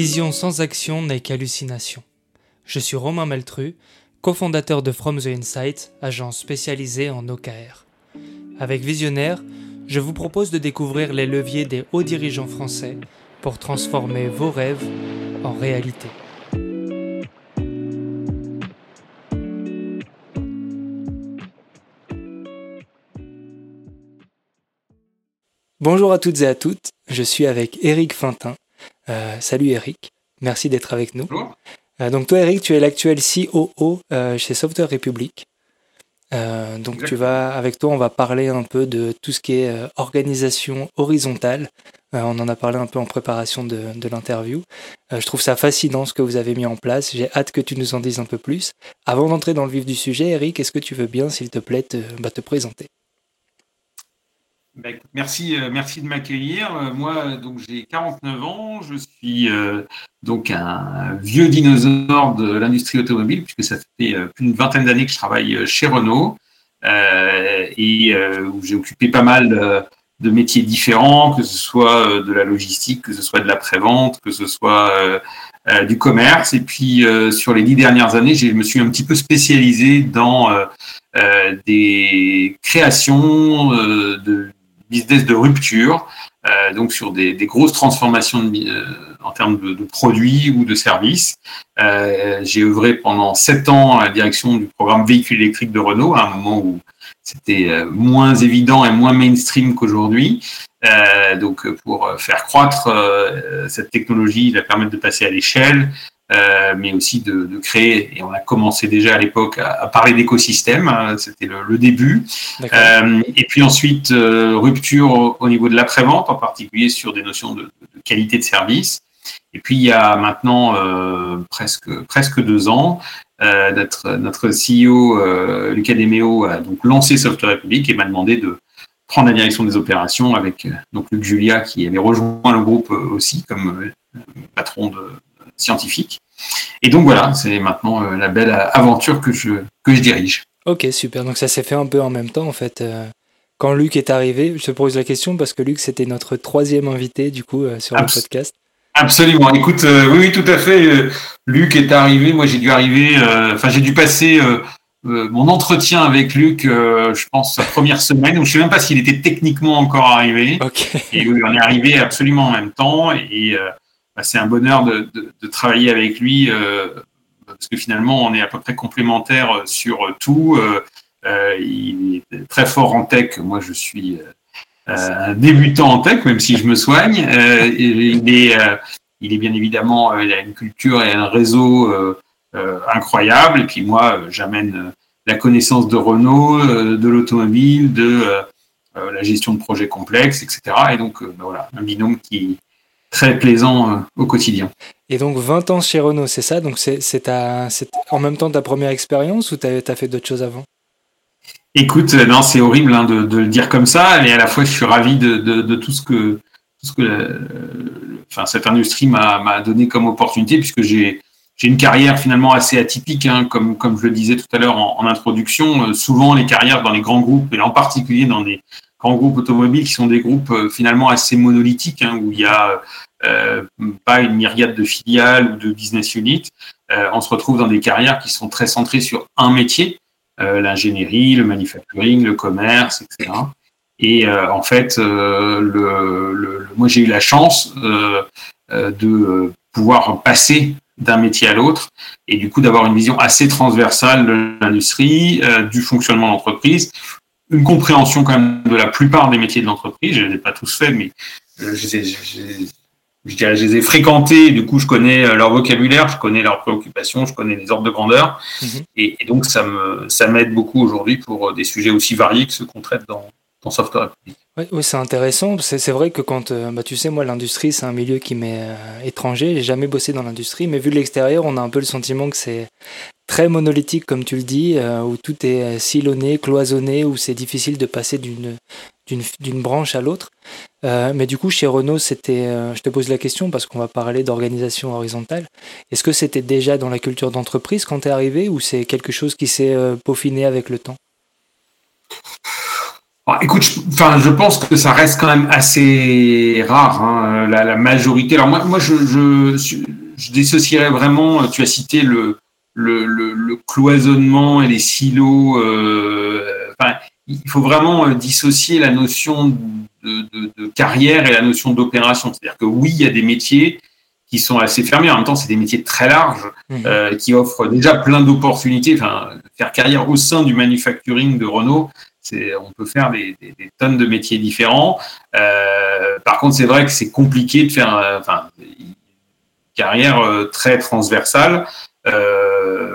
Vision sans action n'est qu'hallucination. Je suis Romain Meltru, cofondateur de From the Insight, agence spécialisée en OKR. Avec Visionnaire, je vous propose de découvrir les leviers des hauts dirigeants français pour transformer vos rêves en réalité. Bonjour à toutes et à toutes, je suis avec Eric Fintin. Euh, salut Eric, merci d'être avec nous. Euh, donc toi Eric, tu es l'actuel COO euh, chez Software Republic. donc tu vas, avec toi, on va parler un peu de tout ce qui est organisation horizontale. on en a parlé un peu en préparation de, l'interview. je trouve ça fascinant ce que vous avez mis en place. J'ai hâte que tu nous en dises un peu plus. Avant d'entrer dans le vif du sujet, Eric, est-ce que tu veux bien, s'il te plaît, te bah, présenter? Bah, merci, euh, merci de m'accueillir. Euh, moi, donc j'ai 49 ans. Je suis euh, donc un vieux dinosaure de l'industrie automobile puisque ça fait plus d'une vingtaine d'années que je travaille chez Renault et où j'ai occupé pas mal de métiers différents, que ce soit de la logistique, que ce soit de la prévente, que ce soit du commerce. Et puis sur les dix dernières années, je me suis un petit peu spécialisé dans des créations de business de rupture, euh, donc sur des, grosses transformations euh, en termes de, produits ou de services. Euh, j'ai œuvré pendant sept ans à la direction du programme véhicule électrique de Renault, à un moment où c'était moins évident et moins mainstream qu'aujourd'hui. donc pour faire croître cette technologie, la permettre de passer à l'échelle, euh, mais aussi de, de, créer, et on a commencé déjà à l'époque à, à, parler d'écosystème, hein, c'était le, le, début. Euh, et puis ensuite, euh, rupture au, au, niveau de l'après-vente, en particulier sur des notions de, de, qualité de service. Et puis il y a maintenant presque, presque deux ans, notre, notre CEO, Lucas Demeo, a donc lancé Software Republic et m'a demandé de prendre la direction des opérations avec donc Luc Julia qui avait rejoint le groupe aussi comme patron de, scientifique. Et donc voilà, c'est maintenant euh, la belle aventure que je, que je dirige. Ok, super. Donc ça s'est fait un peu en même temps en fait. Euh, quand Luc est arrivé, je te pose la question parce que Luc c'était notre troisième invité du coup euh, sur le podcast. Absolument. Écoute, oui, oui, tout à fait. Luc est arrivé. Moi, j'ai dû arriver. Enfin, j'ai dû passer mon entretien avec Luc. je pense sa première semaine. Où je sais même pas s'il était techniquement encore arrivé. Ok. Et on est arrivé absolument en même temps. Et bah, c'est un bonheur de, travailler avec lui euh, parce que finalement, on est à peu près complémentaires sur tout. Euh, euh, il est très fort en tech. Moi, je suis un débutant en tech, même si je me soigne. il, est, bien évidemment, a une culture et un réseau incroyable. Et puis moi, j'amène la connaissance de Renault, de l'automobile, de la gestion de projets complexes, etc. Et donc, ben voilà, un binôme qui, très plaisant euh, au quotidien. Et donc 20 ans chez Renault, c'est ça? Donc c'est en même temps ta première expérience ou tu as, fait d'autres choses avant? Écoute, euh, non, c'est horrible hein, de, le dire comme ça, mais à la fois je suis ravi de, tout ce que, ce que euh, enfin, cette industrie m'a donné comme opportunité, puisque j'ai une carrière finalement assez atypique, hein, comme, comme je le disais tout à l'heure en, introduction. souvent, les carrières dans les grands groupes, et en particulier dans des grands groupes automobiles qui sont des groupes euh, finalement assez monolithiques, hein, où il y a euh, pas une myriade de filiales ou de business units. Euh, on se retrouve dans des carrières qui sont très centrées sur un métier, l'ingénierie, le manufacturing, le commerce, etc. Et en fait, moi j'ai eu la chance de pouvoir passer d'un métier à l'autre et du coup d'avoir une vision assez transversale de l'industrie, du fonctionnement d'entreprise, une compréhension quand même de la plupart des métiers de l'entreprise. Je ne les ai pas tous faits, mais euh, je, les ai, je, les ai fréquentés. Du coup, je connais euh, leur vocabulaire, je connais leurs préoccupations, je connais les ordres de grandeur. Mhm. Et, donc, ça me ça m'aide beaucoup aujourd'hui pour des sujets aussi variés que ceux qu'on traite dans, Software Oui, c'est intéressant. C'est vrai que quand, euh, bah, tu sais, moi, l'industrie, c'est un milieu qui m'est étranger. J'ai jamais bossé dans l'industrie, mais vu de l'extérieur, on a un peu le sentiment que c'est très monolithique, comme tu le dis, euh, où tout est euh, silonné, cloisonné, où c'est difficile de passer d'une branche à l'autre. Euh, mais du coup, chez Renault, c'était, je te pose la question parce qu'on va parler d'organisation horizontale. Est-ce que c'était déjà dans la culture d'entreprise quand tu es arrivé ou c'est quelque chose qui s'est peaufiné avec le temps? Bah, écoute, je, enfin, je pense que ça reste quand même assez rare, hein, la, majorité. Alors moi, moi je, je, je, dissocierais vraiment, tu as cité le, le, le, cloisonnement et les silos. Euh, enfin, il faut vraiment euh, dissocier la notion de, de, de carrière et la notion d'opération. C'est-à-dire que oui, il y a des métiers qui sont assez fermés. En même temps, c'est des métiers très larges mmh. euh, qui offrent déjà plein d'opportunités. Enfin, faire carrière au sein du manufacturing de Renault, on peut faire des, tonnes de métiers différents. Euh, par contre, c'est vrai que c'est compliqué de faire euh, enfin, une carrière euh, très transversale.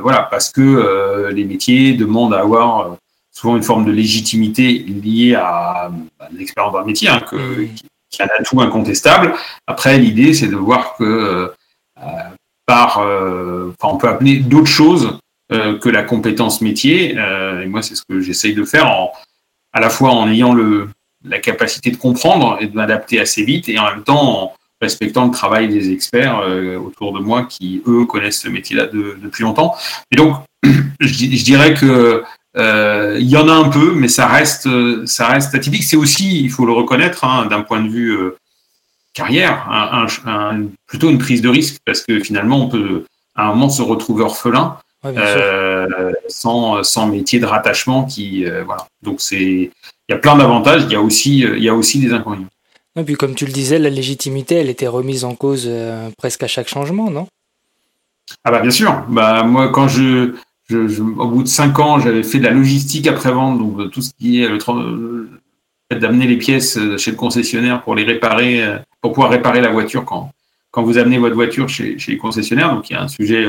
voilà, parce que les métiers demandent à avoir souvent une forme de légitimité liée à, l'expérience d'un métier, hein, qui, est un atout incontestable. Après, l'idée, c'est de voir que par, on peut appeler d'autres choses que la compétence métier. Et moi, c'est ce que j'essaye de faire, en, à la fois en ayant le, la capacité de comprendre et de m'adapter assez vite, et en même temps en respectant le travail des experts euh, autour de moi qui, eux, connaissent ce métier-là depuis longtemps. Et donc, je, dirais que il y en a un peu, mais ça reste, ça reste atypique. C'est aussi, il faut le reconnaître, hein, d'un point de vue carrière, un, plutôt une prise de risque, parce que finalement, on peut à un moment se retrouver orphelin euh, sans, sans métier de rattachement qui euh, voilà. Donc c'est il y a plein d'avantages, il y a aussi euh, il y a aussi des inconvénients. Et puis comme tu le disais, la légitimité, elle était remise en cause presque à chaque changement, non? Ah bah bien sûr. Bah moi quand je, je, au bout de cinq ans, j'avais fait de la logistique après vente, donc tout ce qui est le d'amener les pièces chez le concessionnaire pour les réparer, pour pouvoir réparer la voiture quand quand vous amenez votre voiture chez, chez les concessionnaires. Donc il y a un sujet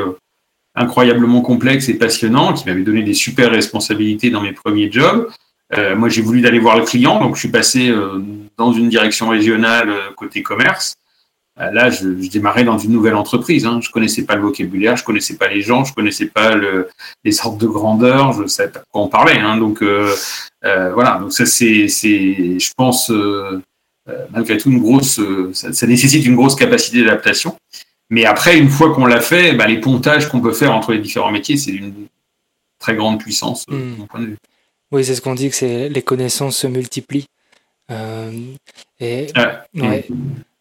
incroyablement complexe et passionnant, qui m'avait donné des super responsabilités dans mes premiers jobs. Euh, moi, j'ai voulu d'aller voir le client, donc je suis passé euh, dans une direction régionale euh, côté commerce. Euh, là, je, je, démarrais dans une nouvelle entreprise. Hein. Je connaissais pas le vocabulaire, je connaissais pas les gens, je connaissais pas le, les sortes de grandeur, je savais pas quoi on parlait. Hein. Donc voilà, donc ça c'est, c'est, je pense malgré tout une grosse, ça, ça nécessite une grosse capacité d'adaptation. Mais après, une fois qu'on l'a fait, bah, les pontages qu'on peut faire entre les différents métiers, c'est d'une très grande puissance, euh, de mon point de vue. Oui, c'est ce qu'on dit, que c'est les connaissances se multiplient. Euh, et,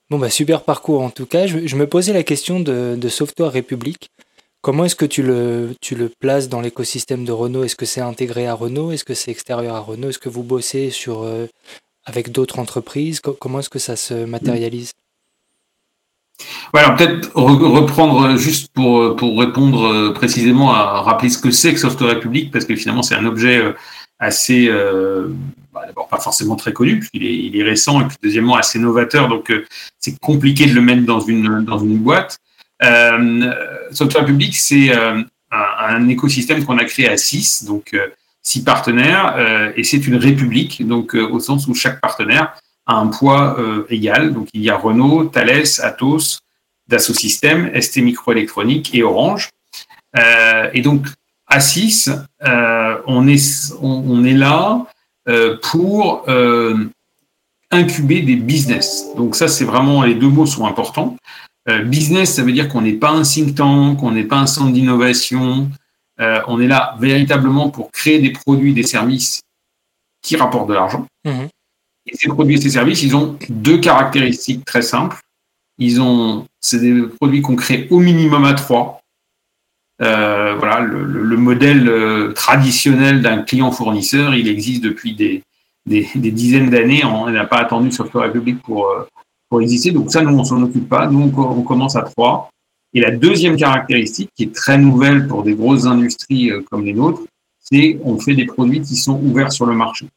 Bon, bah, super parcours en tout cas. Je, me posais la question de, Software République. Comment est-ce que tu le, tu le places dans l'écosystème de Renault? Est-ce que c'est intégré à Renault? Est-ce que c'est extérieur à Renault? Est-ce que vous bossez sur, euh, avec d'autres entreprises? Comment est-ce que ça se matérialise? Voilà, peut-être reprendre juste pour, pour répondre euh, précisément à rappeler ce que c'est que Software République, parce que finalement c'est un objet euh, assez, euh, bah, d'abord pas forcément très connu, puisqu'il est, il est récent, et puis deuxièmement assez novateur, donc c'est compliqué de le mettre dans une, dans une boîte. Software République, c'est un, un, écosystème qu'on a créé à 6, donc six partenaires, et c'est une république, donc au sens où chaque partenaire a un poids euh, égal. Donc il y a Renault, Thales, Atos, Dassault Systèmes, ST Microélectronique et Orange. Euh, et donc à 6, euh, on, est, on, est là pour incuber des business. Donc ça, c'est vraiment, les deux mots sont importants. business, ça veut dire qu'on n'est pas un think tank, qu'on n'est pas un centre d'innovation. on est là véritablement pour créer des produits, des services qui rapportent de l'argent. Mmh. Et ces produits et ces services, ils ont deux caractéristiques très simples. Ils ont, c'est des produits qu'on crée au minimum à trois. Euh, voilà, le, modèle euh, traditionnel d'un client fournisseur, il existe depuis des, des, dizaines d'années. On n'a pas attendu Software République pour, euh, pour exister. Donc ça, nous, on s'en occupe pas. Nous, on, commence à trois. Et la deuxième caractéristique, qui est très nouvelle pour des grosses industries comme les nôtres, c'est on fait des produits qui sont ouverts sur le marché.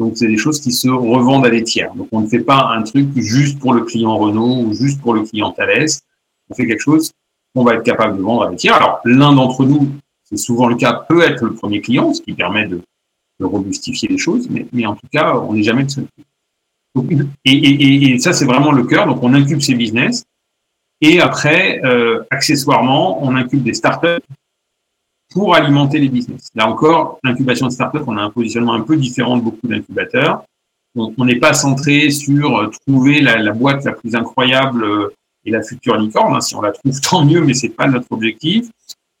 Donc, c'est des choses qui se revendent à des tiers. Donc, on ne fait pas un truc juste pour le client Renault ou juste pour le client Thales. On fait quelque chose qu'on va être capable de vendre à des tiers. Alors, l'un d'entre nous, c'est souvent le cas, peut être le premier client, ce qui permet de, robustifier les choses, mais, en tout cas, on n'est jamais le seul. et, ça, c'est vraiment le cœur. Donc, on incube ces business. Et après, euh, accessoirement, on incube des startups pour alimenter les business. Là encore, l'incubation de start-up, on a un positionnement un peu différent de beaucoup d'incubateurs. On n'est pas centré sur euh, trouver la, boîte la plus incroyable euh, et la future licorne. Hein. Si on la trouve, tant mieux, mais c'est pas notre objectif.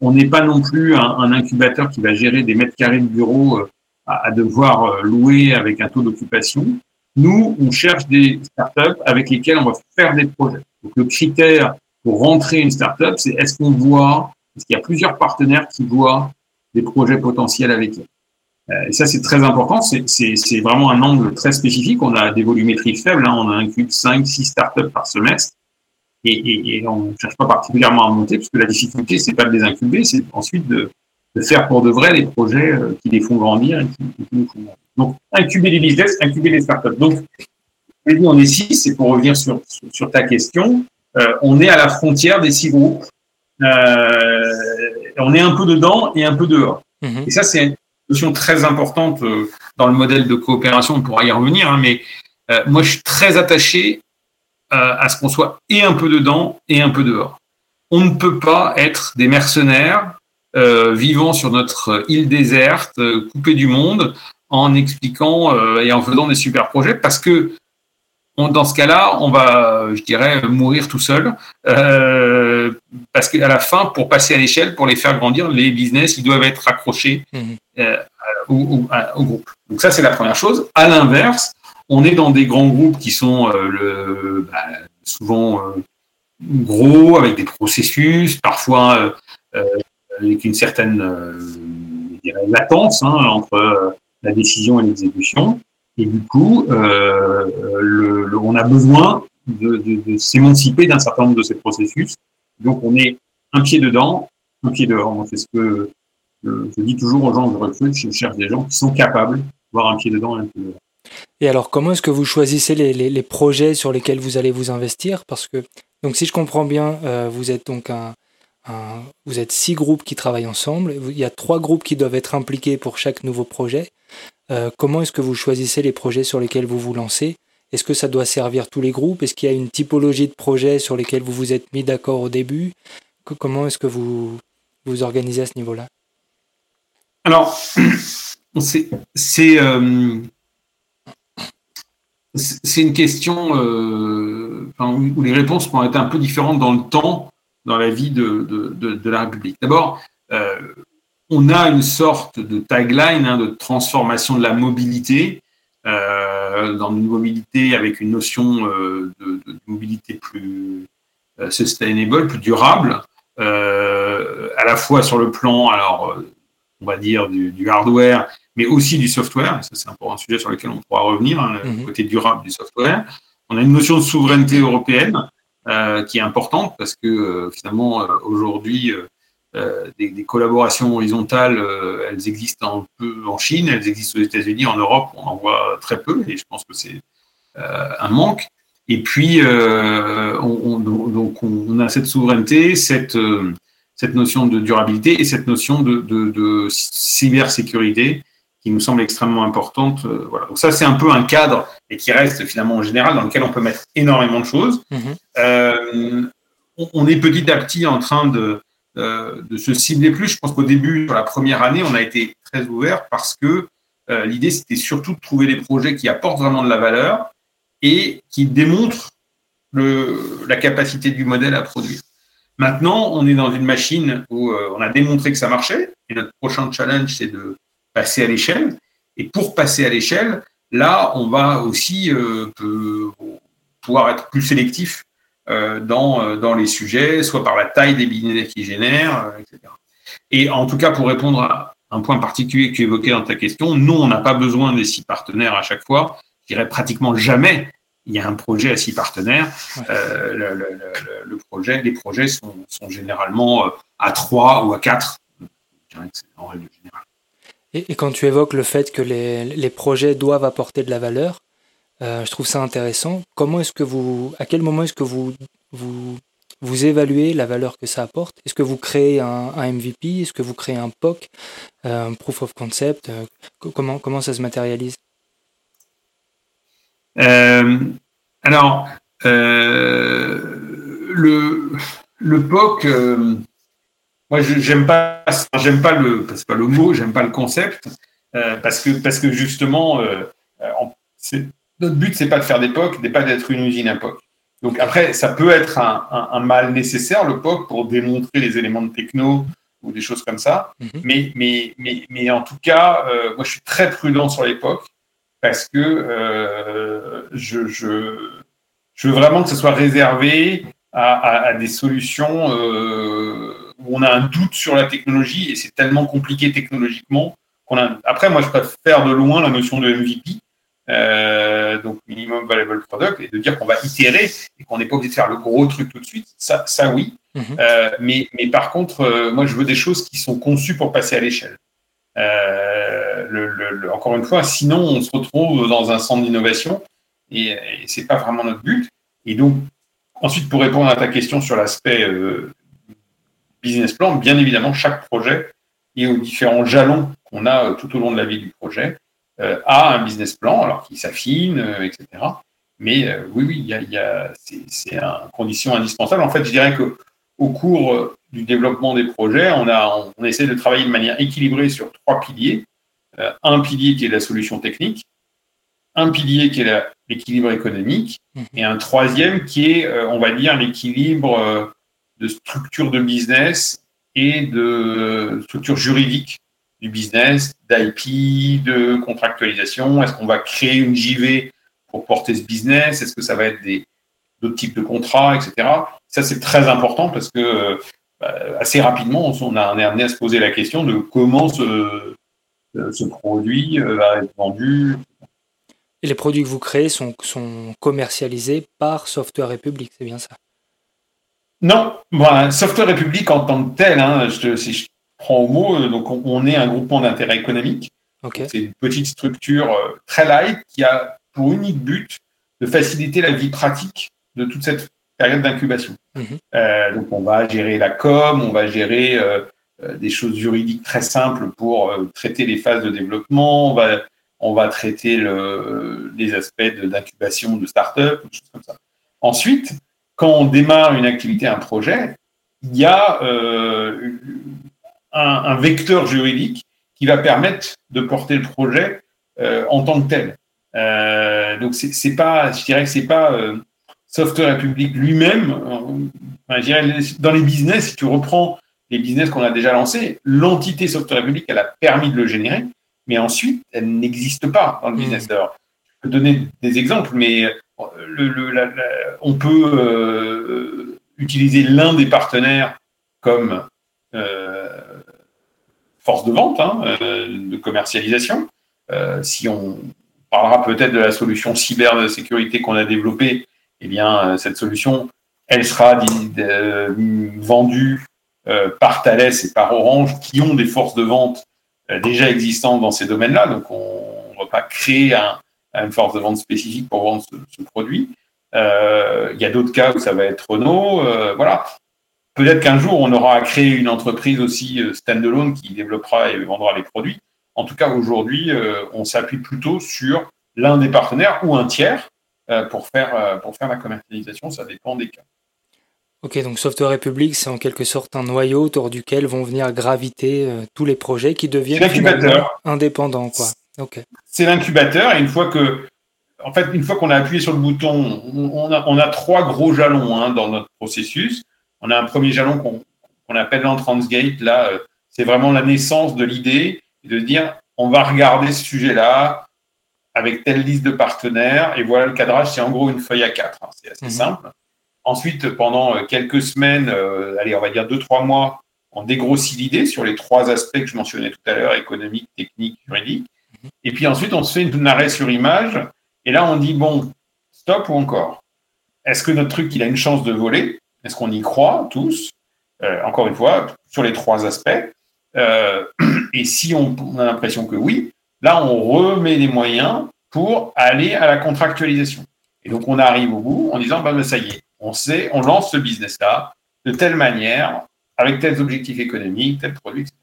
On n'est pas non plus un, incubateur qui va gérer des mètres carrés de bureau euh, à, devoir louer avec un taux d'occupation. Nous, on cherche des startups avec lesquelles on va faire des projets. Donc le critère pour rentrer une startup, c'est est-ce qu'on voit, est-ce qu'il y a plusieurs partenaires qui voient des projets potentiels avec eux. Euh, et ça, c'est très important. C'est vraiment un angle très spécifique. On a des volumétries faibles. Hein. On a un incube 5, 6 startups par semestre. Et, on ne cherche pas particulièrement à monter, puisque la difficulté, c'est pas de les incuber, c'est ensuite de, faire pour de vrai les projets euh, qui les font grandir et qui, nous font grandir. Donc, incuber les business, incuber les startups. Donc, on est six, c'est pour revenir sur, sur ta question. Euh, on est à la frontière des six groupes. Euh, on est un peu dedans et un peu dehors. Mhm. Et ça, c'est une notion très importante euh, dans le modèle de coopération. On pourra y revenir, hein, mais euh, moi, je suis très attaché à ce qu'on soit et un peu dedans et un peu dehors. On ne peut pas être des mercenaires vivant sur notre île déserte, coupés du monde, en expliquant et en faisant des super projets, parce que dans ce cas-là, on va, je dirais, mourir tout seul. Euh, parce qu'à la fin, pour passer à l'échelle, pour les faire grandir, les business, ils doivent être accrochés mhm. euh, au, groupe. Donc ça, c'est la première chose. À l'inverse, on est dans des grands groupes qui sont euh, le, bah, souvent gros, avec des processus, parfois avec une certaine latence hein, entre la décision et l'exécution. Et du coup, euh, on a besoin de, de, de s'émanciper d'un certain nombre de ces processus. Donc, on est un pied dedans, un pied dehors. C'est ce que je dis toujours aux gens je recrute. Je cherche des gens qui sont capables d'avoir un pied dedans et un pied dehors. Et alors, comment est-ce que vous choisissez les, projets sur lesquels vous allez vous investir? Parce que, donc, si je comprends bien, euh, vous êtes donc un, un, vous êtes six groupes qui travaillent ensemble. Il y a trois groupes qui doivent être impliqués pour chaque nouveau projet. Euh, comment est-ce que vous choisissez les projets sur lesquels vous vous lancez? Est-ce que ça doit servir tous les groupes? Est-ce qu'il y a une typologie de projets sur lesquels vous vous êtes mis d'accord au début? Comment est-ce que vous vous organisez à ce niveau-là? Alors, c'est euh, c'est une question euh, où les réponses vont être un peu différentes dans le temps, dans la vie de, la République. D'abord, on a une sorte de tagline hein, de transformation de la mobilité euh, dans une mobilité avec une notion euh, de, mobilité plus euh, sustainable, plus durable, à la fois sur le plan, alors on va dire du, hardware, mais aussi du software. ça, c'est un, sujet sur lequel on pourra revenir, hein, le mhm. côté durable du software. On a une notion de souveraineté européenne qui est importante parce que finalement aujourd'hui des, des, collaborations horizontales, euh, elles existent un peu en Chine, elles existent aux États-Unis, en Europe, on en voit très peu, et je pense que c'est euh, un manque. Et puis, on, on, donc on a cette souveraineté, cette, cette notion de durabilité et cette notion de, de, de cybersécurité qui nous semble extrêmement importante. voilà. Donc ça, c'est un peu un cadre et qui reste finalement en général dans lequel on peut mettre énormément de choses. Mmh. on est petit à petit en train de euh, de se cibler plus. Je pense qu'au début, sur la première année, on a été très ouvert parce que euh, l'idée, c'était surtout de trouver des projets qui apportent vraiment de la valeur et qui démontrent la capacité du modèle à produire. Maintenant, on est dans une machine où euh, on a démontré que ça marchait et notre prochain challenge, c'est de passer à l'échelle. Et pour passer à l'échelle, là, on va aussi pouvoir être plus sélectif dans, euh, dans les sujets, soit par la taille des business qui génèrent, euh, etc. Et en tout cas, pour répondre à un point particulier que tu évoquais dans ta question, nous, on n'a pas besoin des six partenaires à chaque fois. Je dirais pratiquement jamais il y a un projet à six partenaires. le, projet, les projets sont, sont généralement à trois ou à quatre. En règle générale. Et, et, quand tu évoques le fait que les, les projets doivent apporter de la valeur, euh, je trouve ça intéressant. Comment est-ce que vous, à quel moment est-ce que vous, vous, vous évaluez la valeur que ça apporte? Est-ce que vous créez un, MVP Est-ce que vous créez un POC, euh, un Proof of Concept? Euh, comment, comment ça se matérialise? Alors, le, le POC, moi, j'aime pas, j'aime pas le, c'est pas le mot, j'aime pas le concept, parce que parce que justement, c'est notre but, c'est pas de faire des POC, n'est pas d'être une usine à POC. Donc après, ça peut être un, mal nécessaire, le POC, pour démontrer les éléments de techno ou des choses comme ça. Mhm. mais, mais, mais, mais, en tout cas, moi, je suis très prudent sur l'époque parce que je, je, je, veux vraiment que ce soit réservé à, à, des solutions où on a un doute sur la technologie et c'est tellement compliqué technologiquement qu'on a. Après, moi, je préfère de loin la notion de MVP euh, donc minimum valuable product, et de dire qu'on va itérer et qu'on n'est pas obligé de faire le gros truc tout de suite, ça, ça oui. Mhm. Euh, mais, mais par contre, euh, moi, je veux des choses qui sont conçues pour passer à l'échelle. Le, encore une fois, sinon, on se retrouve dans un centre d'innovation et, et c'est pas vraiment notre but. Et donc, ensuite, pour répondre à ta question sur l'aspect business plan, bien évidemment, chaque projet et aux différents jalons qu'on a tout au long de la vie du projet euh, a un business plan, alors qu'il s'affine, euh, etc. Mais euh, oui, oui, y a, c'est une condition indispensable. En fait, je dirais que au cours du développement des projets, on, a, on, essaie de travailler de manière équilibrée sur trois piliers. un pilier qui est la solution technique, un pilier qui est l'équilibre économique, mmh. et un troisième qui est, on va dire, l'équilibre de structure de business et de structure juridique du business, d'IP, de contractualisation. Est-ce qu'on va créer une JV pour porter ce business? Est-ce que ça va être des d'autres types de contrats, etc. Ça, c'est très important parce que euh, assez rapidement, on a amené à se poser la question de comment ce, ce produit euh, va être vendu. Et les produits que vous créez sont, sont commercialisés par Software République, c'est bien ça? Non, bon, Software République en tant que tel, hein, je, si je prend au mot. Euh, donc, on, est un groupement d'intérêt économique. C'est une petite structure euh, très light qui a pour unique but de faciliter la vie pratique de toute cette période d'incubation. Mhm. Euh, donc, on va gérer la com, on va gérer des choses juridiques très simples pour traiter les phases de développement, on va, on va traiter le, les aspects d'incubation de, start-up, des choses comme ça. Ensuite, quand on démarre une activité, un projet, il y a euh, un, vecteur juridique qui va permettre de porter le projet euh, en tant que tel. Euh, donc c'est pas, je dirais que c'est pas euh, Software Public lui-même. dans les business, si tu reprends les business qu'on a déjà lancés, l'entité Software Public, elle a permis de le générer, mais ensuite, elle n'existe pas dans le mmh. business. Alors, je peux donner des exemples, mais le, on peut utiliser l'un des partenaires comme force de vente, hein, euh, de commercialisation. Euh, si on parlera peut-être de la solution cybersécurité qu'on a développée, eh bien, euh, cette solution, elle sera vendue par Thales et par Orange, qui ont des forces de vente déjà existantes dans ces domaines-là. Donc, on ne va pas créer une force de vente spécifique pour vendre ce, produit. Il y a d'autres cas où ça va être Renault. voilà. Peut-être qu'un jour, on aura à créer une entreprise aussi euh, standalone qui développera et vendra les produits. En tout cas, aujourd'hui, euh, on s'appuie plutôt sur l'un des partenaires ou un tiers euh, pour faire, pour faire la commercialisation. Ça dépend des cas. Ok, donc Software Republic, c'est en quelque sorte un noyau autour duquel vont venir graviter tous les projets qui deviennent indépendants. Quoi. C'est l'incubateur et une fois que, en fait, une fois qu'on a appuyé sur le bouton, on a, on a trois gros jalons hein, dans notre processus on a un premier jalon qu'on appelle l'entrance-gate. Là, euh, c'est vraiment la naissance de l'idée de dire on va regarder ce sujet-là avec telle liste de partenaires et voilà le cadrage. C'est en gros une feuille à quatre. Hein, c'est assez mhm. simple. Ensuite, pendant euh, quelques semaines, euh, allez, on va dire deux, trois mois, on dégrossit l'idée sur les trois aspects que je mentionnais tout à l'heure, économique, technique, juridique. Mhm. Et puis ensuite, on se fait une arrêt sur image. Et là, on dit, bon, stop ou encore? Est-ce que notre truc, il a une chance de voler? Est-ce qu'on y croit tous euh, Encore une fois, sur les trois aspects. Euh, et si on, a l'impression que oui, là, on remet les moyens pour aller à la contractualisation. Et donc, on arrive au bout en disant, bah ça y est, on sait, on lance ce business-là de telle manière, avec tels objectifs économiques, tel produit, etc.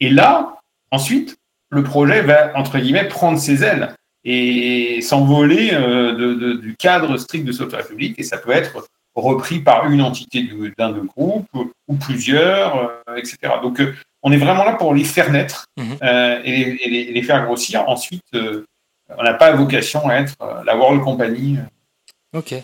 Et là, ensuite, le projet va, entre guillemets, prendre ses ailes et s'envoler euh, du cadre strict de software public. Et ça peut être repris par une entité d'un groupe ou plusieurs, euh, etc. Donc, euh, on est vraiment là pour les faire naître mhm. euh, et, les, faire grossir. Ensuite, on n'a pas vocation à être la World Company. Ok.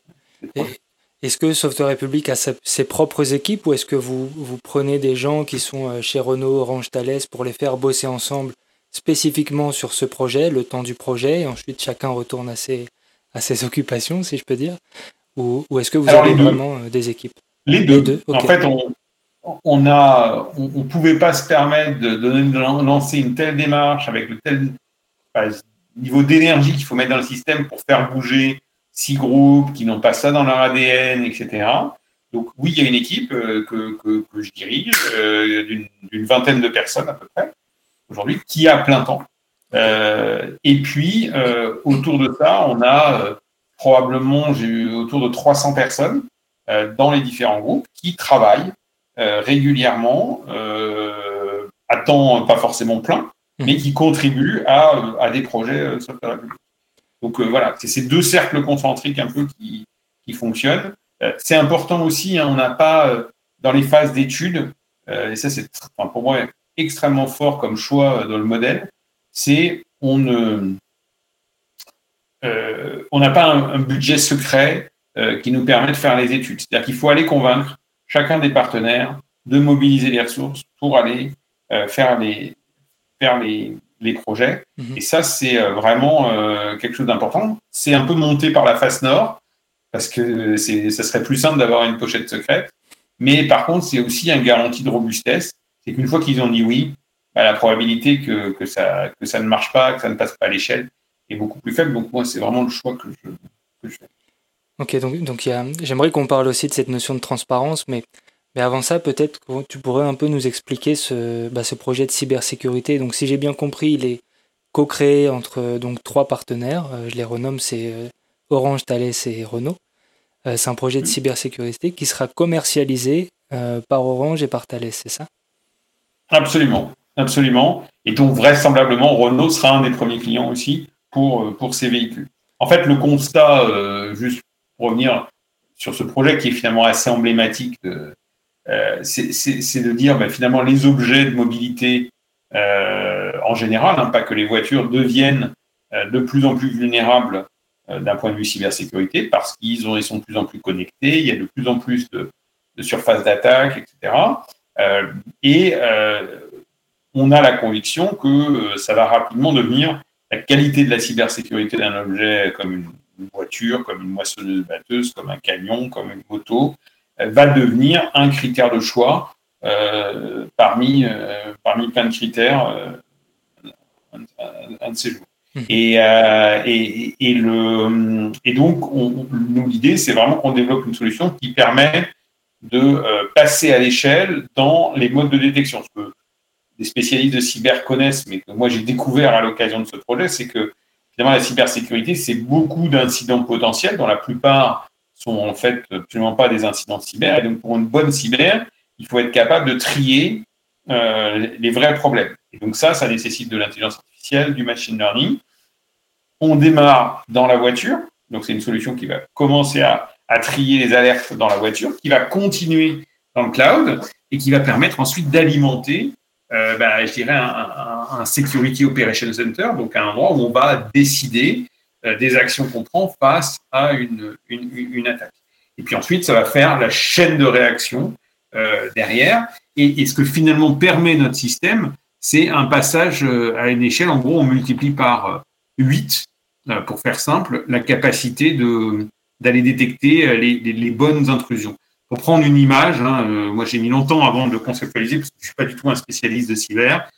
Est-ce que Software République a ses propres équipes ou est-ce que vous, vous prenez des gens qui sont chez Renault, Orange, Thales pour les faire bosser ensemble spécifiquement sur ce projet, le temps du projet, et ensuite chacun retourne à ses, à ses occupations, si je peux dire? Ou, est-ce que vous avez vraiment euh, des équipes? Les deux. En fait, on, on a, on, pouvait pas se permettre de, de, lancer une telle démarche avec le tel niveau d'énergie qu'il faut mettre dans le système pour faire bouger six groupes qui n'ont pas ça dans leur ADN, etc. Donc oui, il y a une équipe euh, que, que, je dirige euh, d'une vingtaine de personnes à peu près aujourd'hui qui a plein temps. Euh, et puis autour de ça, on a probablement j'ai eu autour de 300 personnes dans les différents groupes qui travaillent régulièrement à temps pas forcément plein, mais mmh. qui contribuent à, à des projets software donc euh, voilà, c'est ces deux cercles concentriques un peu qui, qui fonctionnent. Euh, c'est important aussi, hein, on n'a pas euh, dans les phases d'études, et ça c'est pour moi extrêmement fort comme choix dans le modèle, c'est on ne on n'a pas un, budget secret qui nous permet de faire les études. C'est-à-dire qu'il faut aller convaincre chacun des partenaires de mobiliser les ressources pour aller faire les faire les, les projets. Mhm. Et ça, c'est euh, vraiment euh, quelque chose d'important. C'est un peu monté par la face nord, parce que ça serait plus simple d'avoir une pochette secrète. Mais par contre, c'est aussi une garantie de robustesse. C'est qu'une fois qu'ils ont dit oui, bah, la probabilité que, que, ça, que ça ne marche pas, que ça ne passe pas à l'échelle est beaucoup plus faible. Donc moi, c'est vraiment le choix que je, que je fais. Ok, donc, donc j'aimerais qu'on parle aussi de cette notion de transparence, mais mais avant ça, peut-être que tu pourrais un peu nous expliquer ce, bah, ce projet de cybersécurité. Donc, si j'ai bien compris, il est co-créé entre donc trois partenaires. Euh, je les renomme, c'est euh, Orange, Thales et Renault. Euh, c'est un projet de cybersécurité qui sera commercialisé par Orange et par Thales, c'est ça? Absolument, absolument. Et donc, vraisemblablement, Renault sera un des premiers clients aussi pour, pour ces véhicules. En fait, le constat, juste pour revenir sur ce projet qui est finalement assez emblématique euh, c'est de dire ben, finalement les objets de mobilité euh, en général, hein, pas que les voitures, deviennent euh, de plus en plus vulnérables d'un point de vue cybersécurité parce qu'ils ils sont de plus en plus connectés, il y a de plus en plus de, de surfaces d'attaque, etc. et on a la conviction que ça va rapidement devenir la qualité de la cybersécurité d'un objet comme une, voiture, comme une moissonneuse batteuse, comme un camion, comme une moto, va devenir un critère de choix euh, parmi, euh, parmi plein de critères euh, un, de ces jours. Mmh. Et, et, et, le, et donc, on, nous, l'idée, c'est vraiment qu'on développe une solution qui permet de passer à l'échelle dans les modes de détection. Ce que les spécialistes de cyber connaissent, mais que moi j'ai découvert à l'occasion de ce projet, c'est que finalement la cybersécurité, c'est beaucoup d'incidents potentiels, dont la plupart sont en fait absolument pas des incidents cyber. Et donc, pour une bonne cyber, il faut être capable de trier euh, les vrais problèmes. Et donc, ça, ça nécessite de l'intelligence artificielle, du machine learning. On démarre dans la voiture. Donc, c'est une solution qui va commencer à, trier les alertes dans la voiture, qui va continuer dans le cloud et qui va permettre ensuite d'alimenter, euh, bah, je dirais, un, Security Operation Center, donc un endroit où on va décider euh, des actions qu'on prend face à une, une, attaque. Et puis ensuite, ça va faire la chaîne de réaction euh, derrière. Et, ce que finalement permet notre système, c'est un passage euh, à une échelle. En gros, on multiplie par 8, pour faire simple, la capacité d'aller détecter les, bonnes intrusions. Pour prendre une image, hein, moi j'ai mis longtemps avant de conceptualiser parce que je suis pas du tout un spécialiste de cyber.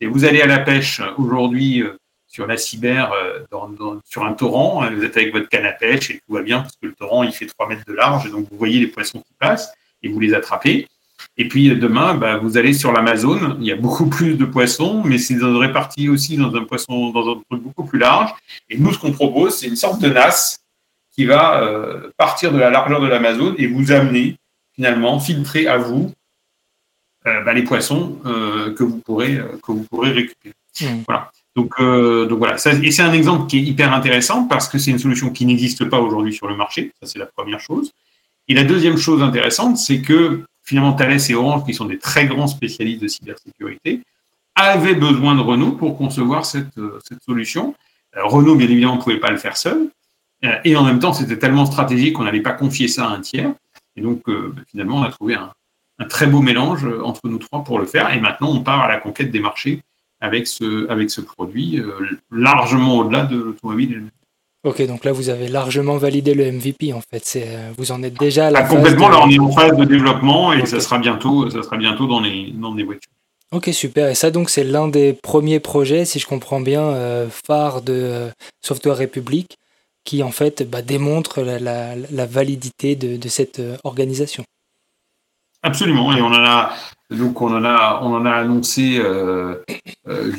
Et vous allez à la pêche aujourd'hui sur la cyber euh, sur un torrent. Hein, vous êtes avec votre canne à pêche et tout va bien parce que le torrent, il fait 3 mètres de large. Donc, vous voyez les poissons qui passent et vous les attrapez. Et puis demain, bah, vous allez sur l'Amazon, il y a beaucoup plus de poissons, mais c'est réparti aussi dans un poisson, dans un truc beaucoup plus large. Et nous, ce qu'on propose, c'est une sorte de NAS qui va euh, partir de la largeur de l'Amazon et vous amener finalement, filtrer à vous euh, bah, les poissons que vous pourrez que vous pourrez récupérer. Mmh. Voilà. Donc, euh, donc voilà, et c'est un exemple qui est hyper intéressant parce que c'est une solution qui n'existe pas aujourd'hui sur le marché. Ça, c'est la première chose. Et la deuxième chose intéressante, c'est que finalement Thales et Orange, qui sont des très grands spécialistes de cybersécurité, avaient besoin de Renault pour concevoir cette, euh, cette solution. Renault, bien évidemment, ne pouvait pas le faire seul. Et en même temps, c'était tellement stratégique qu'on n'allait pas confier ça à un tiers. Et donc, bah, finalement, on a trouvé un, un, très beau mélange entre nous trois pour le faire. Et maintenant, on part à la conquête des marchés avec ce, avec ce produit, largement au-delà de l'automobile Ok, donc là, vous avez largement validé le MVP, en fait. C'est, euh, vous en êtes déjà à la ah, Complètement, là, on est en phase de développement et ça, sera bientôt, ça sera bientôt dans les, dans les voitures. Ok, super. Et ça, donc, c'est l'un des premiers projets, si je comprends bien, euh, phare de euh, Software République, qui, en fait, bah, démontre la, la, la validité de, de cette organisation. Absolument. Et on en a, donc on en a, on en a annoncé euh, euh,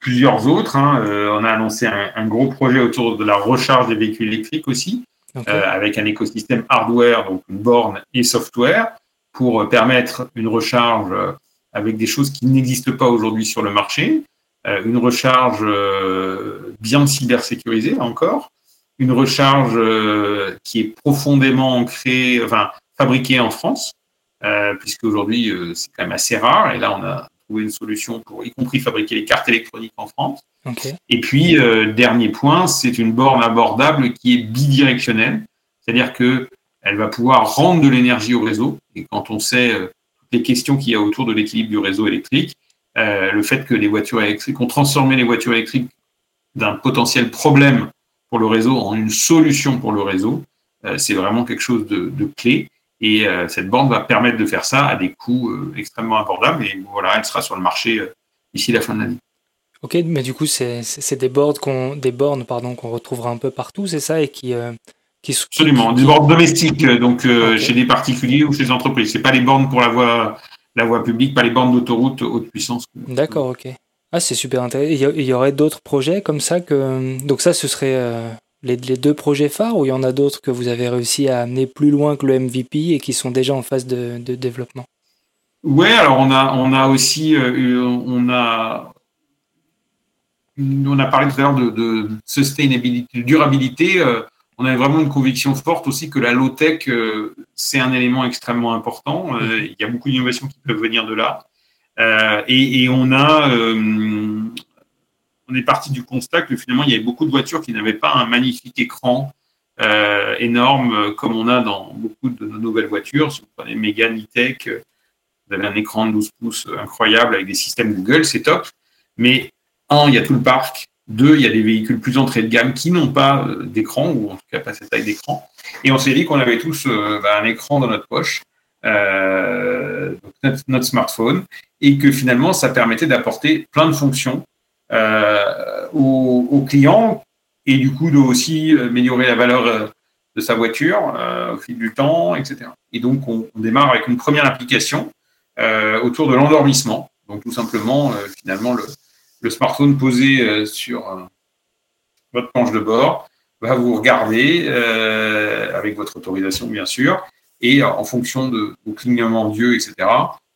plusieurs autres. Hein. Euh, on a annoncé un, gros projet autour de la recharge des véhicules électriques aussi, avec un écosystème hardware, donc une borne et software, pour permettre une recharge avec des choses qui n'existent pas aujourd'hui sur le marché, une recharge bien cybersécurisée encore, une recharge qui est profondément ancrée, enfin fabriquée en France. Euh, puisque aujourd'hui euh, c'est quand même assez rare. Et là, on a trouvé une solution pour, y compris fabriquer les cartes électroniques en France. Et puis, euh, dernier point, c'est une borne abordable qui est bidirectionnelle, c'est-à-dire que elle va pouvoir rendre de l'énergie au réseau. Et quand on sait toutes les questions qu'il y a autour de l'équilibre du réseau électrique, le fait que les voitures électriques, ont transformé les voitures électriques d'un potentiel problème pour le réseau en une solution pour le réseau, c'est vraiment quelque chose de, de clé. Et euh, cette borne va permettre de faire ça à des coûts euh, extrêmement abordables. Et voilà, elle sera sur le marché euh, d'ici la fin de l'année. Ok, mais du coup, c'est des, qu'on, des bornes pardon, qu'on retrouvera un peu partout, c'est ça et qui, qui, Absolument, des bornes domestiques, donc chez des particuliers ou chez les entreprises. C'est pas les bornes pour la voie, la voie publique, pas les bornes d'autoroute haute puissance. D'accord, ok. Ah, c'est super intéressant. Il y aurait d'autres projets comme ça que. Donc, ça, ce serait les, deux projets phares ou il y en a d'autres que vous avez réussi à amener plus loin que le MVP et qui sont déjà en phase de, développement? Ouais, alors on a, on a aussi, euh, on a, on a parlé tout à l'heure de, sustainability, de durabilité. Euh, on a vraiment une conviction forte aussi que la low tech euh, c'est un élément extrêmement important. il y a beaucoup d'innovations qui peuvent venir de là. Et, et, on a on est parti du constat que finalement, il y avait beaucoup de voitures qui n'avaient pas un magnifique écran euh, énorme euh, comme on a dans beaucoup de nos nouvelles voitures. Si vous prenez Mégane e-Tech, euh, vous avez un écran de 12 pouces incroyable avec des systèmes Google, c'est top. Mais un, il y a tout le parc. Deux, il y a des véhicules plus entrée de gamme qui n'ont pas d'écran, ou en tout cas pas cette taille d'écran. Et on s'est dit qu'on avait tous bah, un écran dans notre poche, notre, smartphone, et que finalement, ça permettait d'apporter plein de fonctions euh, aux, clients et du coup de aussi améliorer la valeur euh, de sa voiture euh, au fil du temps, etc. Et donc on, démarre avec une première application autour de l'endormissement. Donc tout simplement, finalement, le, smartphone posé sur votre planche de bord va vous regarder avec votre autorisation bien sûr, et en fonction de vos clignements d'yeux, etc.,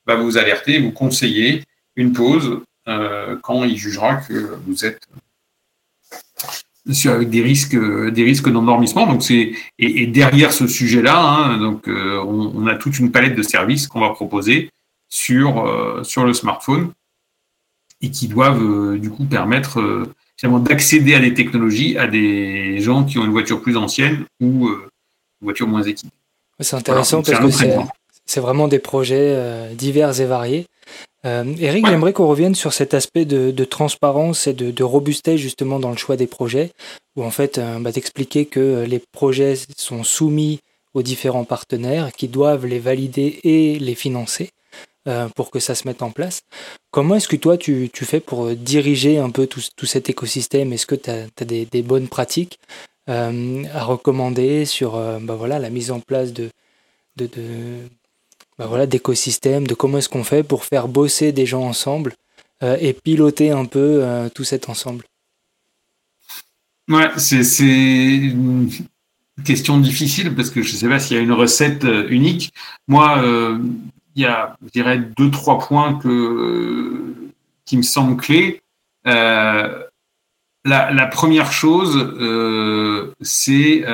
va vous alerter, vous conseiller une pause euh, quand il jugera que vous êtes avec des risques, des risques d'endormissement. Donc c'est et, derrière ce sujet-là, hein, donc euh, on, a toute une palette de services qu'on va proposer sur euh, sur le smartphone et qui doivent du coup permettre d'accéder à des technologies à des gens qui ont une voiture plus ancienne ou une voiture moins équipée. C'est intéressant parce que c'est vraiment des projets divers et variés. Euh, Eric, j'aimerais qu'on revienne sur cet aspect de, transparence et de, robustesse justement dans le choix des projets, où en fait, euh, bah, t'expliquer que les projets sont soumis aux différents partenaires qui doivent les valider et les financer euh, pour que ça se mette en place. Comment est-ce que toi tu, fais pour diriger un peu tout, cet écosystème? Est-ce que tu as, des, bonnes pratiques? À recommander sur bah, voilà, la mise en place de, de bah voilà, d'écosystème, de comment est-ce qu'on fait pour faire bosser des gens ensemble euh, et piloter un peu euh, tout cet ensemble Ouais, c'est une question difficile parce que je ne sais pas s'il y a une recette euh, unique. Moi, il y a, je dirais, deux, trois points que, qui me semblent clés. La, la, première chose, c'est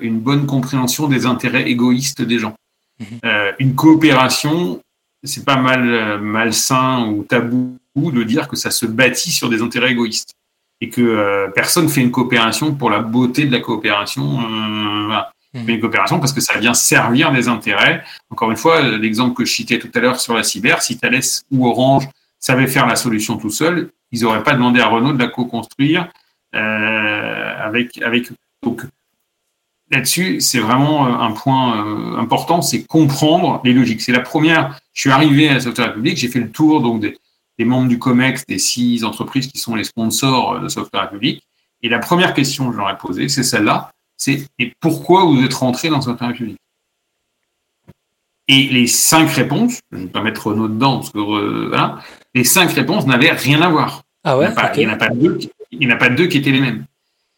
une bonne compréhension des intérêts égoïstes des gens. Mhm. Euh, une coopération, c'est pas mal malsain ou tabou de dire que ça se bâtit sur des intérêts égoïstes. et que euh, personne fait une coopération pour la beauté de la coopération. Euh, voilà. Mmh. une coopération parce que ça vient servir des intérêts. Encore une fois, l'exemple que je citais tout à l'heure sur la cyber, si Thales ou Orange savaient faire la solution tout seul, ils n'auraient pas demandé à Renault de la co-construire euh, avec avec donc là-dessus, c'est vraiment euh, un point euh, important, c'est comprendre les logiques. C'est la première. Je suis arrivé à Software République, j'ai fait le tour donc des, membres du COMEX, des six entreprises qui sont les sponsors de Software République. Et la première question que je leur ai posée, c'est celle-là c'est et pourquoi vous êtes rentré dans Software République? Et les cinq réponses, je ne vais pas mettre Renault dedans, parce que voilà, les cinq réponses n'avaient rien à voir. Ah ouais Il n'y en a pas deux, il n'y en a pas deux qui étaient les mêmes.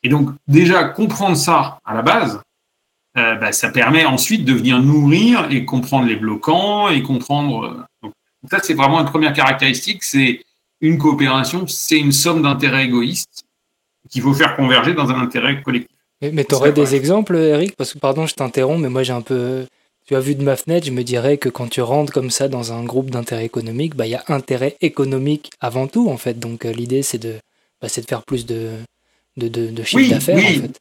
Et donc, déjà, comprendre ça à la base, euh, bah, ça permet ensuite de venir nourrir et comprendre les bloquants et comprendre. Euh, donc, ça, c'est vraiment une première caractéristique c'est une coopération, c'est une somme d'intérêts égoïstes qu'il faut faire converger dans un intérêt collectif. Mais, tu aurais des exemples, Eric? Parce que, pardon, je t'interromps, mais moi, j'ai un peu. Tu as vu de ma fenêtre, je me dirais que quand tu rentres comme ça dans un groupe d'intérêt économique, bah, il y a intérêt économique avant tout, en fait. Donc, euh, l'idée, c'est de, bah, de faire plus de, de, de, chiffre d'affaires. Oui. En fait.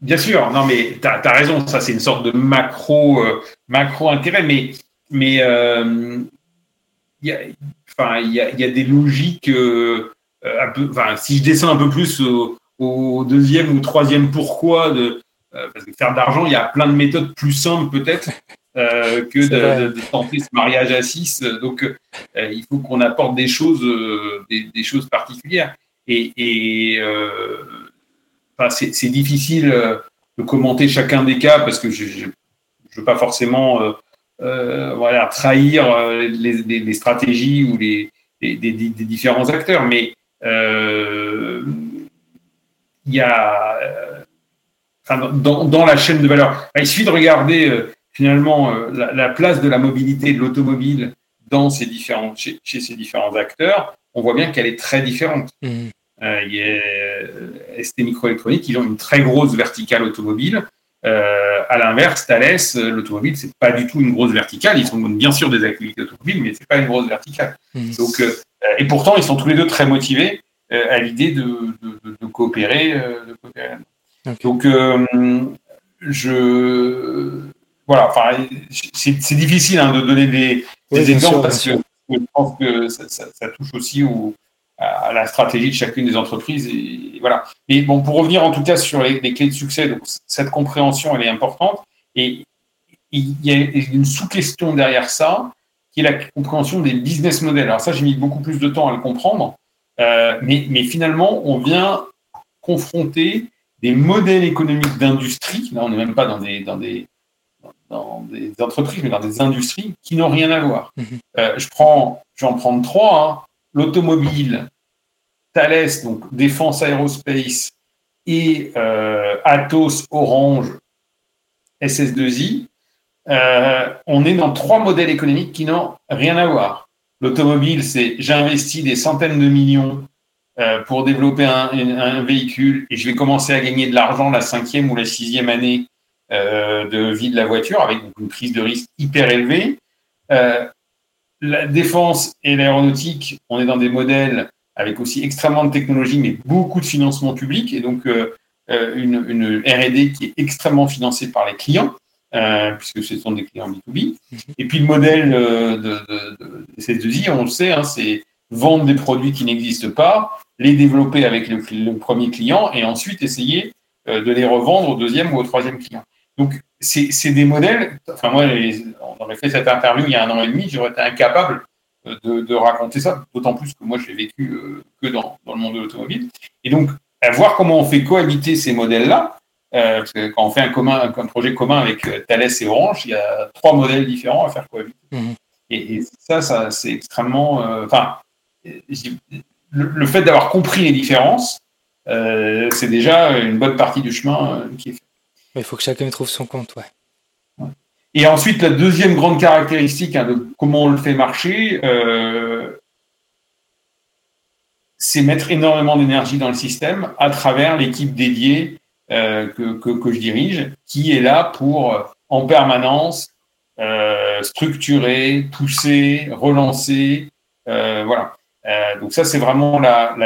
Bien sûr, non, mais tu as, raison, ça c'est une sorte de macro, euh, macro intérêt, mais mais euh, il y, a, y, a, y, a, des logiques. Euh, un peu, si je descends un peu plus au, deuxième ou troisième pourquoi de parce que faire de l'argent, il y a plein de méthodes plus simples peut-être que de, tenter ce mariage à six. Donc il faut qu'on apporte des choses, des, des, choses particulières. Et, et c'est difficile euh, de commenter chacun des cas parce que je ne veux pas forcément euh, euh, voilà, trahir les, stratégies ou les, des, différents acteurs, mais il y a dans, la chaîne de valeur, il suffit de regarder finalement la, place de la mobilité de l'automobile dans ces différents, chez, ces différents acteurs, on voit bien qu'elle est très différente. Mmh. Euh, il y a euh, ST Microélectronique, ils ont une très grosse verticale automobile. Euh, à l'inverse, Thales, l'automobile, c'est pas du tout une grosse verticale. Ils ont bien sûr des activités automobiles, mais c'est pas une grosse verticale. Mmh. Donc, et pourtant, ils sont tous les deux très motivés à l'idée de, de, coopérer. De coopérer. Donc, je voilà. Enfin, c'est difficile hein, de donner des, exemples parce que je pense que ça, ça, ça touche aussi au, à la stratégie de chacune des entreprises. Et, voilà. Et bon, pour revenir en tout cas sur les, clés de succès, donc cette compréhension, elle est importante. Et il y a une sous-question derrière ça, qui est la compréhension des business models. Alors ça, j'ai mis beaucoup plus de temps à le comprendre, euh, mais, mais, finalement, on vient confronter des modèles économiques d'industrie. Là, on n'est même pas dans des, dans des, dans des entreprises, mais dans des industries qui n'ont rien à voir. Mhm. Euh, je prends, je vais en prendre trois. Hein l'automobile, Thales, donc Défense Aerospace, et euh, Atos, Orange, SS2I, euh, on est dans trois modèles économiques qui n'ont rien à voir. L'automobile, c'est j'investis des centaines de millions pour développer un, véhicule et je vais commencer à gagner de l'argent la cinquième ou la sixième année de vie de la voiture avec une prise de risque hyper élevée la défense et l'aéronautique, on est dans des modèles avec aussi extrêmement de technologie, mais beaucoup de financement public, et donc euh, euh, une, R&D qui est extrêmement financée par les clients, euh, puisque ce sont des clients B2B. Mhm. Et puis le modèle de, de, de, ces 2 i on le sait, hein, c'est vendre des produits qui n'existent pas, les développer avec le, le, premier client, et ensuite essayer de les revendre au deuxième ou au troisième client. Donc c'est des modèles. Enfin, moi, on aurait fait cette interview il y a un an et demi, j'aurais été incapable de, raconter ça, d'autant plus que moi, je l'ai vécu euh, que dans, le monde de l'automobile. Et donc, à voir comment on fait cohabiter ces modèles-là, euh, parce que quand on fait un, commun, un projet commun avec euh, Thales et Orange, il y a trois modèles différents à faire cohabiter. Mmh. Et, ça, ça c'est extrêmement. Enfin, le, fait d'avoir compris les différences, c'est déjà une bonne partie du chemin qui est fait. Il faut que chacun trouve son compte, ouais. Et ensuite, la deuxième grande caractéristique hein, de comment on le fait marcher, euh, c'est mettre énormément d'énergie dans le système à travers l'équipe dédiée euh, que, que, je dirige, qui est là pour, en permanence, euh, structurer, pousser, relancer. voilà. donc ça, c'est vraiment la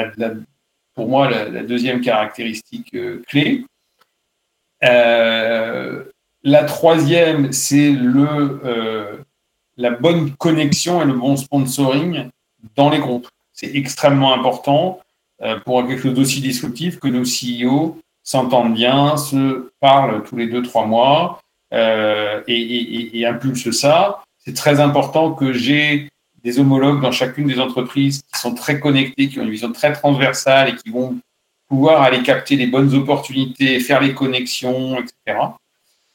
pour moi la, deuxième caractéristique clé. La troisième, c'est le la bonne connexion et le bon sponsoring dans les groupes. C'est extrêmement important pour quelque chose d'aussi disruptif que nos CEO s'entendent bien, se parlent tous les deux, trois mois euh, et, et, impulsent ça. C'est très important que j'ai des homologues dans chacune des entreprises qui sont très connectés, qui ont une vision très transversale et qui vont pouvoir aller capter les bonnes opportunités, faire les connexions, etc.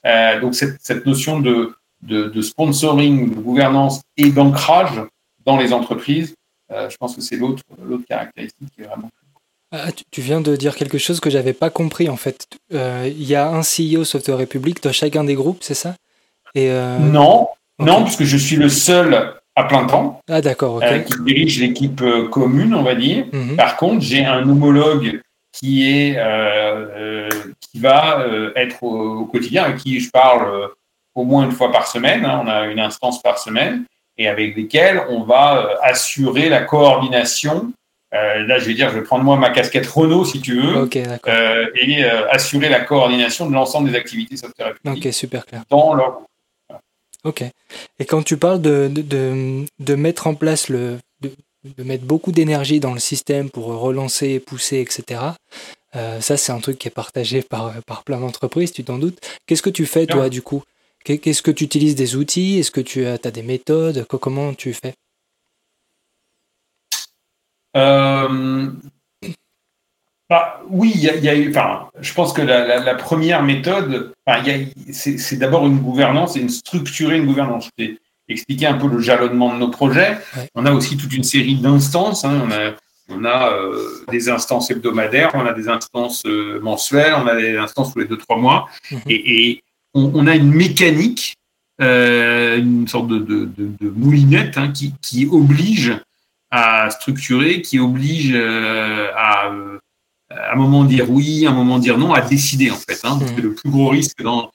Euh, donc cette, cette notion de, de, de, sponsoring, de gouvernance et d'ancrage dans les entreprises, euh, je pense que c'est l'autre caractéristique qui est vraiment ah, tu viens de dire quelque chose que j'avais pas compris en fait. Euh, il y a un CEO Software République dans chacun des groupes, c'est ça? Et Non, non, puisque je suis le seul à plein temps. Ah d'accord, euh, qui dirige l'équipe commune, on va dire. Mhm. Par contre, j'ai un homologue qui est qui va être au, quotidien, avec qui je parle au moins une fois par semaine. Hein. on a une instance par semaine et avec lesquels on va assurer la coordination euh, là, je vais dire, je vais prendre moi ma casquette Renault, si tu veux, euh, et euh, assurer la coordination de l'ensemble des activités software Ok, super clair. Dans leur... Ok. Et quand tu parles de, de, de, mettre en place le, de, mettre beaucoup d'énergie dans le système pour relancer, pousser, etc. ça, c'est un truc qui est partagé par, par plein d'entreprises, tu t'en doutes. Qu'est-ce que tu fais, toi, du coup? Qu'est-ce que tu utilises des outils? Est-ce que tu as, as, des méthodes? Comment tu fais? Euh, bah, oui, il y, a eu. Enfin, je pense que la, première méthode, c'est d'abord une gouvernance et une structurer une gouvernance. Expliquer un peu le jalonnement de nos projets. On a aussi toute une série d'instances. Hein. On a, euh, des instances hebdomadaires, on a des instances euh, mensuelles, on a des instances tous les deux trois mois, mhm. et, on, a une mécanique, une sorte de, moulinette hein, qui, qui oblige à structurer, qui oblige euh, à, euh, à un moment dire oui, à un moment dire non, à décider en fait. Hein, parce que mmh. le plus gros risque dans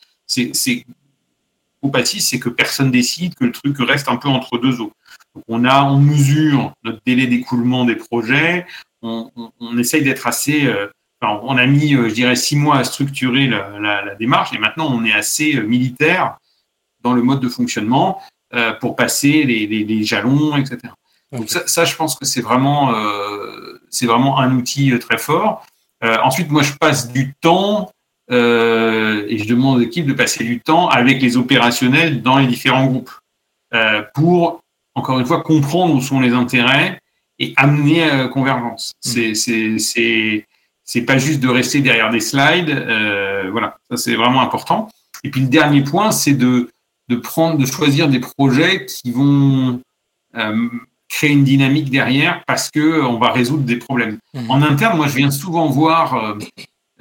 au c'est que personne décide, que le truc reste un peu entre deux eaux. Donc on a, on mesure notre délai d'écoulement des projets, on, on, essaye d'être assez. Euh, enfin, on a mis, je dirais, six mois à structurer la, la, la, démarche et maintenant on est assez militaire dans le mode de fonctionnement pour passer les, les, les jalons, etc. Donc ça, je pense que c'est vraiment, euh, c'est vraiment un outil euh, très fort. Euh, ensuite, moi, je passe du temps euh, et je demande aux équipes de passer du temps avec les opérationnels dans les différents groupes euh, pour, encore une fois, comprendre où sont les intérêts et amener à la convergence. Mmh. C'est, c'est, pas juste de rester derrière des slides. Euh, voilà, ça c'est vraiment important. Et puis le dernier point, c'est de, de prendre, de choisir des projets qui vont euh, créer une dynamique derrière parce que euh, on va résoudre des problèmes. Mmh. En interne, moi, je viens souvent voir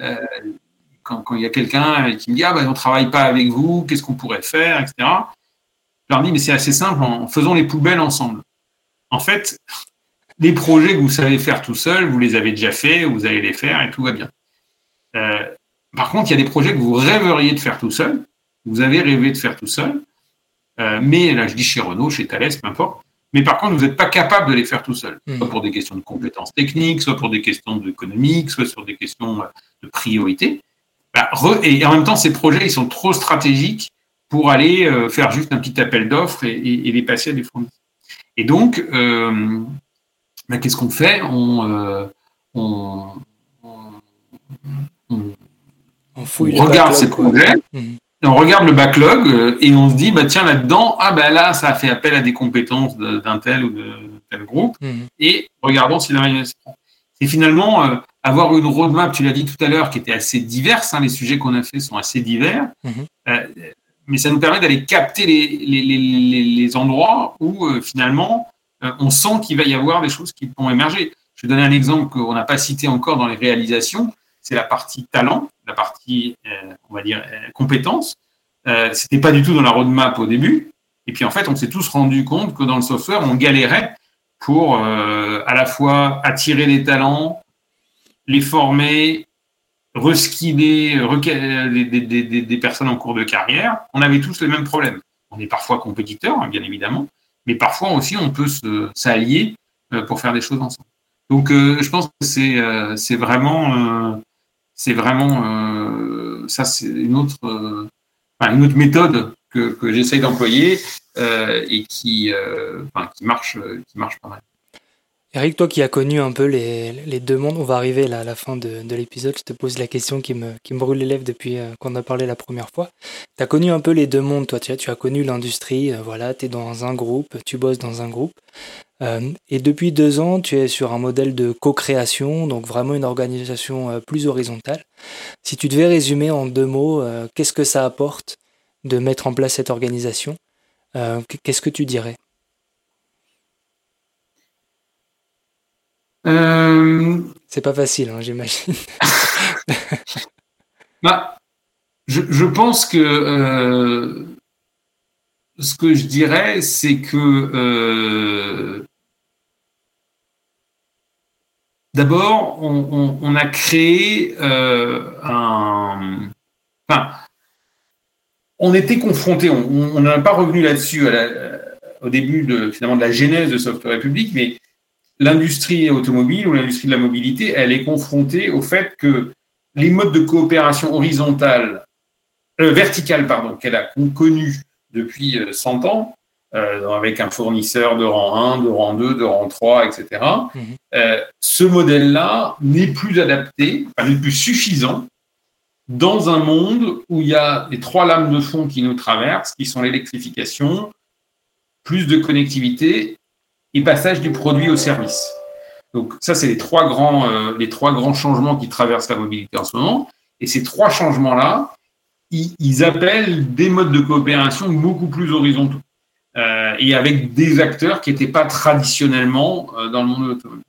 euh, euh, quand, il y a quelqu'un qui me dit ah ben on travaille pas avec vous, qu'est-ce qu'on pourrait faire, etc. Je leur dis mais c'est assez simple, en faisant les poubelles ensemble. En fait, les projets que vous savez faire tout seul, vous les avez déjà faits, vous allez les faire et tout va bien. par contre, il y a des projets que vous rêveriez de faire tout seul, vous avez rêvé de faire tout seul, mais là je dis chez Renault, chez Thales, peu importe, mais par contre, vous n'êtes pas capable de les faire tout seul, hmm. soit pour des questions de compétences techniques, soit pour des questions économiques, soit sur des questions euh, de priorité. Bah, et en même temps, ces projets, ils sont trop stratégiques pour aller euh, faire juste un petit appel d'offres et, les passer à des fournisseurs. Et donc, euh, bah, qu'est-ce qu'on fait? On, on, regarde ces projets. Hmm on regarde le backlog euh, et on se dit, bah, tiens, là-dedans, ah ben là, ça a fait appel à des compétences d'un tel ou de tel groupe, mhm. et regardons si la se prend. C'est finalement euh, avoir une roadmap, tu l'as dit tout à l'heure, qui était assez diverse, hein, les sujets qu'on a fait sont assez divers, mhm. euh, mais ça nous permet d'aller capter les, les, les, les, endroits où finalement on sent qu'il va y avoir des choses qui vont émerger. Je vais donner un exemple qu'on n'a pas cité encore dans les réalisations, c'est la partie talent la partie, euh, on va dire, euh, compétences. Euh, c'était pas du tout dans la roadmap au début. Et puis en fait, on s'est tous rendu compte que dans le software, on galérait pour à la fois attirer les talents, les former, reskiller des, des, personnes en cours de carrière. On avait tous les mêmes problèmes. On est parfois compétiteurs, hein, bien évidemment, mais parfois aussi on peut s'allier pour faire des choses ensemble. Donc, je pense que c'est c'est vraiment ça, c'est une autre méthode que, que j'essaye d'employer et qui qui marche qui marche pas mal. Eric, toi qui as connu un peu les, deux mondes, on va arriver là à la fin de, de l'épisode. Je te pose la question qui me, qui me brûle les lèvres depuis euh, qu'on a parlé la première fois. Tu as connu un peu les deux mondes, toi. Tu as, tu as connu l'industrie, euh, voilà, tu es dans un groupe, tu bosses dans un groupe. Euh, et depuis deux ans, tu es sur un modèle de co-création, donc vraiment une organisation plus horizontale. Si tu devais résumer en deux mots, qu'est-ce que ça apporte de mettre en place cette organisation? Qu'est-ce que tu dirais? Euh, c'est pas facile, hein, j'imagine. bah, je, pense que euh, ce que je dirais, c'est que euh, d'abord, on, a créé un. Enfin, on était confronté, on n'a pas revenu là-dessus au début de, finalement, de la genèse de Software République, mais l'industrie automobile ou l'industrie de la mobilité, elle est confrontée au fait que les modes de coopération horizontale, euh, verticale, pardon, qu'elle a connus depuis 100 euh, ans, euh, avec un fournisseur de rang 1, de rang 2, de rang 3, etc. Mhm. Euh, ce modèle-là n'est plus adapté, n'est plus suffisant dans un monde où il y a les trois lames de fond qui nous traversent, qui sont l'électrification, plus de connectivité et passage du produit au service. Donc ça, c'est les trois grands, euh, les trois grands changements qui traversent la mobilité en ce moment. Et ces trois changements-là, ils, appellent des modes de coopération beaucoup plus horizontaux euh, et avec des acteurs qui n'étaient pas traditionnellement euh, dans le monde automobile.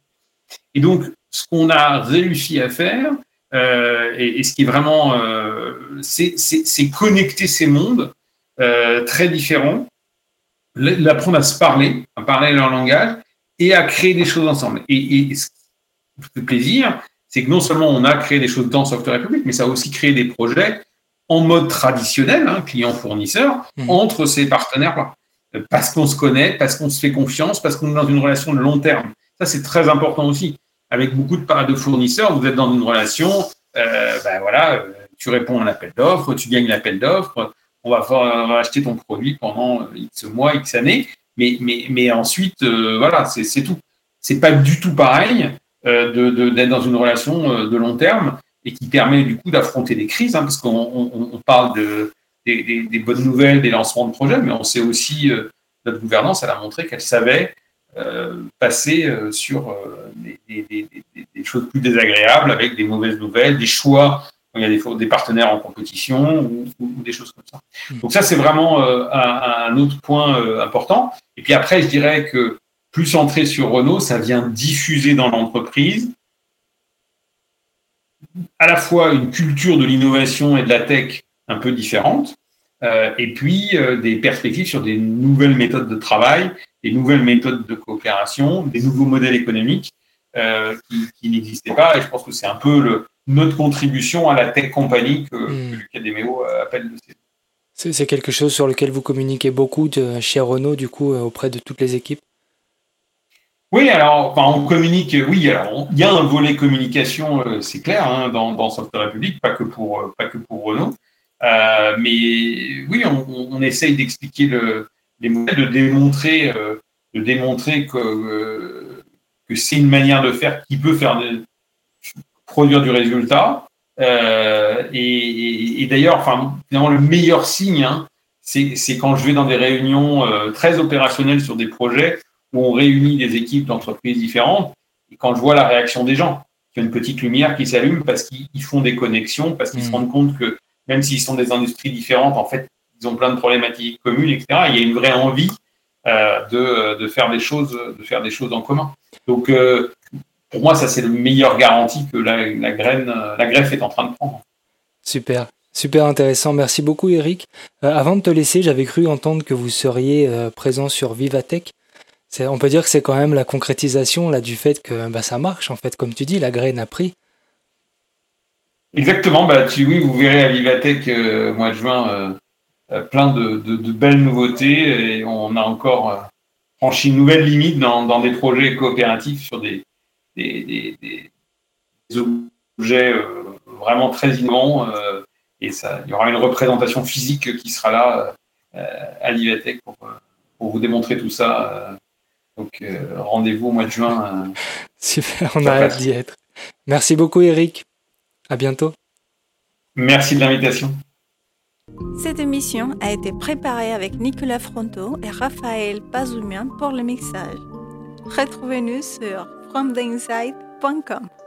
Et donc, ce qu'on a réussi à faire, et, ce qui est vraiment, c'est connecter ces mondes très différents l'apprendre à se parler, à parler leur langage et à créer des choses ensemble. Et, ce qui fait plaisir, c'est que non seulement on a créé des choses dans Software Republic, mais ça a aussi créé des projets en mode traditionnel, hein, client-fournisseur, mmh. entre ces partenaires-là. Parce qu'on se connaît, parce qu'on se fait confiance, parce qu'on est dans une relation de long terme. Ça, c'est très important aussi. Avec beaucoup de, de fournisseurs, vous êtes dans une relation, euh, ben voilà, euh, tu réponds à un appel d'offres, tu gagnes l'appel d'offres, on va, acheter ton produit pendant X mois, X années, mais, mais, mais ensuite, euh, voilà, c'est tout. C'est pas du tout pareil euh, d'être dans une relation euh, de long terme et qui permet du coup d'affronter des crises, hein, parce qu'on parle de, des, bonnes nouvelles, des lancements de projets, mais on sait aussi, notre gouvernance, elle a montré qu'elle savait passer sur des, choses plus désagréables avec des mauvaises nouvelles, des choix il y a des, des partenaires en compétition ou, des choses comme ça. Hmm. Donc ça, c'est vraiment euh, un, autre point euh, important. Et puis après, je dirais que plus centré sur Renault, ça vient diffuser dans l'entreprise à la fois une culture de l'innovation et de la tech un peu différente, euh, et puis des perspectives sur des nouvelles méthodes de travail, des nouvelles méthodes de coopération, des nouveaux modèles économiques qui, qui n'existaient pas. Et je pense que c'est un peu le, notre contribution à la tech compagnie que, hmm. euh, appelle C'est quelque chose sur lequel vous communiquez beaucoup de, chez Renault, du coup, euh, auprès de toutes les équipes? Oui, alors, on communique, oui, alors, il y a un volet communication, euh, c'est clair, hein, dans, dans Software République, pas que pour, pas que pour Renault. mais oui, on, essaye d'expliquer le, les modèles, de démontrer, de démontrer que, que c'est une manière de faire qui peut faire produire du résultat. Euh, et, d'ailleurs, enfin, finalement, le meilleur signe, hein, c'est quand je vais dans des réunions euh, très opérationnelles sur des projets où on réunit des équipes d'entreprises différentes, et quand je vois la réaction des gens, qu'il y a une petite lumière qui s'allume parce qu'ils font des connexions, parce qu'ils se mmh. rendent compte que même s'ils sont des industries différentes, en fait, ils ont plein de problématiques communes, etc. Il y a une vraie envie euh, de, de, faire des choses, de faire des choses en commun. Donc, pour moi, ça, c'est le meilleur garantie que la, graine, la greffe est en train de prendre. Super. Super intéressant. Merci beaucoup, Eric. Euh, avant de te laisser, j'avais cru entendre que vous seriez euh, présent sur Vivatech. On peut dire que c'est quand même la concrétisation là, du fait que bah, ça marche, en fait, comme tu dis, la graine a pris. Exactement. Bah, tu, oui, vous verrez à Vivatech euh, au mois de juin plein de, belles nouveautés et on a encore franchi une nouvelle limite dans, dans des projets coopératifs sur des, des, objets vraiment très innovants. et ça, il y aura une représentation physique qui sera là à l'IVATEC pour, pour, vous démontrer tout ça. donc rendez-vous au mois de juin. Super, on a hâte d'y être. Merci beaucoup Eric. À bientôt. Merci de l'invitation. Cette émission a été préparée avec Nicolas Fronto et Raphaël Pazumian pour le mixage. Retrouvez-nous sur from the